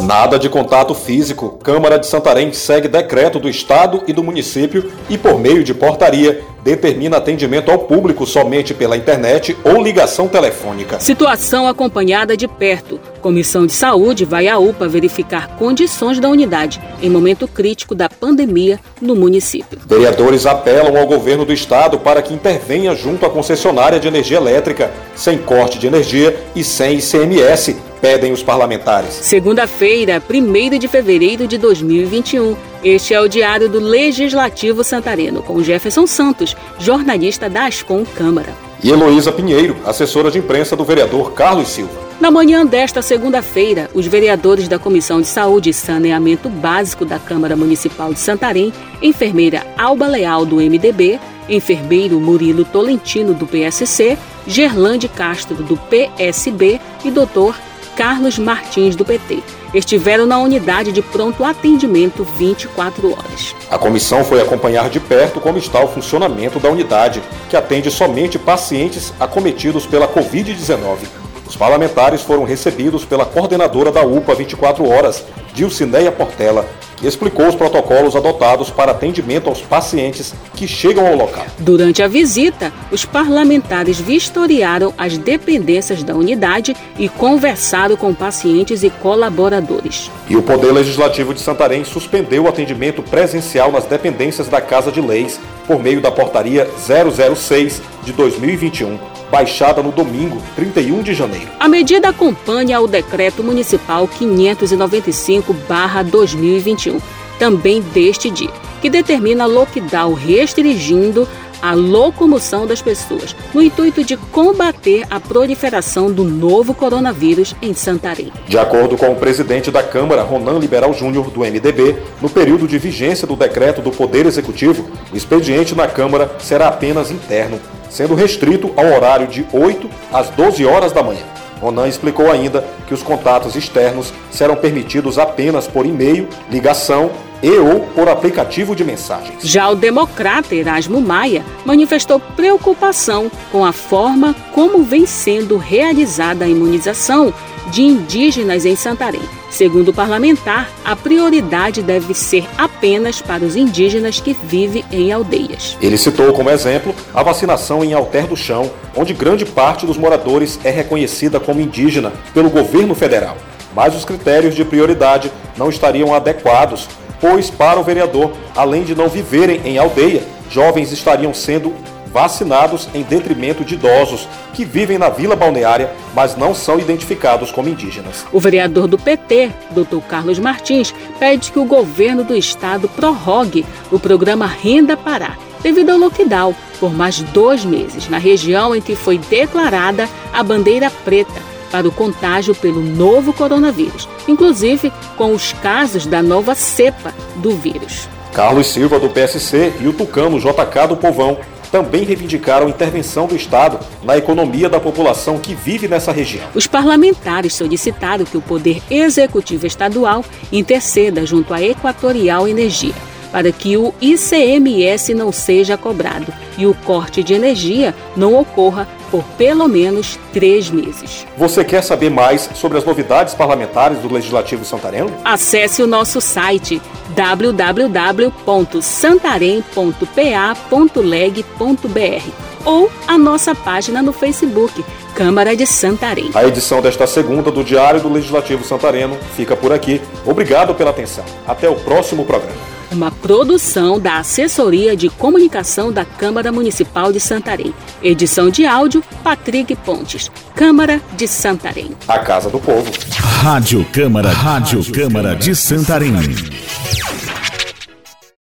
Nada de contato físico. Câmara de Santarém segue decreto do Estado e do município e, por meio de portaria, determina atendimento ao público somente pela internet ou ligação telefônica. Situação acompanhada de perto. Comissão de Saúde vai à UPA verificar condições da unidade em momento crítico da pandemia no município. Vereadores apelam ao governo do estado para que intervenha junto à concessionária de energia elétrica, sem corte de energia e sem ICMS pedem os parlamentares. Segunda-feira, 1 de fevereiro de 2021. Este é o Diário do Legislativo Santareno, com Jefferson Santos, jornalista da Ascom Câmara. E Heloísa Pinheiro, assessora de imprensa do vereador Carlos Silva. Na manhã desta segunda-feira, os vereadores da Comissão de Saúde e Saneamento Básico da Câmara Municipal de Santarém, enfermeira Alba Leal, do MDB, enfermeiro Murilo Tolentino, do PSC, Gerlande Castro, do PSB e doutor Carlos Martins, do PT. Estiveram na unidade de pronto atendimento 24 horas. A comissão foi acompanhar de perto como está o funcionamento da unidade, que atende somente pacientes acometidos pela Covid-19. Os parlamentares foram recebidos pela coordenadora da UPA 24 horas, Dilcineia Portela, explicou os protocolos adotados para atendimento aos pacientes que chegam ao local. Durante a visita, os parlamentares vistoriaram as dependências da unidade e conversaram com pacientes e colaboradores. E o Poder Legislativo de Santarém suspendeu o atendimento presencial nas dependências da Casa de Leis por meio da Portaria 006 de 2021 baixada no domingo, 31 de janeiro. A medida acompanha o Decreto Municipal 595-2021, também deste dia, que determina lockdown restringindo a locomoção das pessoas, no intuito de combater a proliferação do novo coronavírus em Santarém. De acordo com o presidente da Câmara, Ronan Liberal Júnior, do MDB, no período de vigência do decreto do Poder Executivo, o expediente na Câmara será apenas interno, sendo restrito ao horário de 8 às 12 horas da manhã. Ronan explicou ainda que os contatos externos serão permitidos apenas por e-mail, ligação e ou por aplicativo de mensagens. Já o democrata Erasmo Maia manifestou preocupação com a forma como vem sendo realizada a imunização de indígenas em Santarém. Segundo o parlamentar, a prioridade deve ser apenas para os indígenas que vivem em aldeias. Ele citou como exemplo a vacinação em Alter do Chão, onde grande parte dos moradores é reconhecida como indígena pelo governo federal. Mas os critérios de prioridade não estariam adequados pois para o vereador, além de não viverem em aldeia, jovens estariam sendo vacinados em detrimento de idosos que vivem na vila balneária, mas não são identificados como indígenas. O vereador do PT, Dr. Carlos Martins, pede que o governo do estado prorrogue o programa Renda Pará, devido ao lockdown, por mais dois meses, na região em que foi declarada a bandeira preta para o contágio pelo novo coronavírus, inclusive com os casos da nova cepa do vírus. Carlos Silva, do PSC, e o tucano JK do Povão também reivindicaram intervenção do Estado na economia da população que vive nessa região. Os parlamentares solicitaram que o Poder Executivo Estadual interceda junto à Equatorial Energia para que o ICMS não seja cobrado e o corte de energia não ocorra por pelo menos três meses. Você quer saber mais sobre as novidades parlamentares do Legislativo Santareno? Acesse o nosso site www.santarém.pa.leg.br ou a nossa página no Facebook, Câmara de Santarém. A edição desta segunda do Diário do Legislativo Santareno fica por aqui. Obrigado pela atenção. Até o próximo programa uma produção da Assessoria de Comunicação da Câmara Municipal de Santarém. Edição de áudio, Patrick Pontes, Câmara de Santarém. A Casa do Povo. Rádio Câmara, Rádio Câmara de Santarém.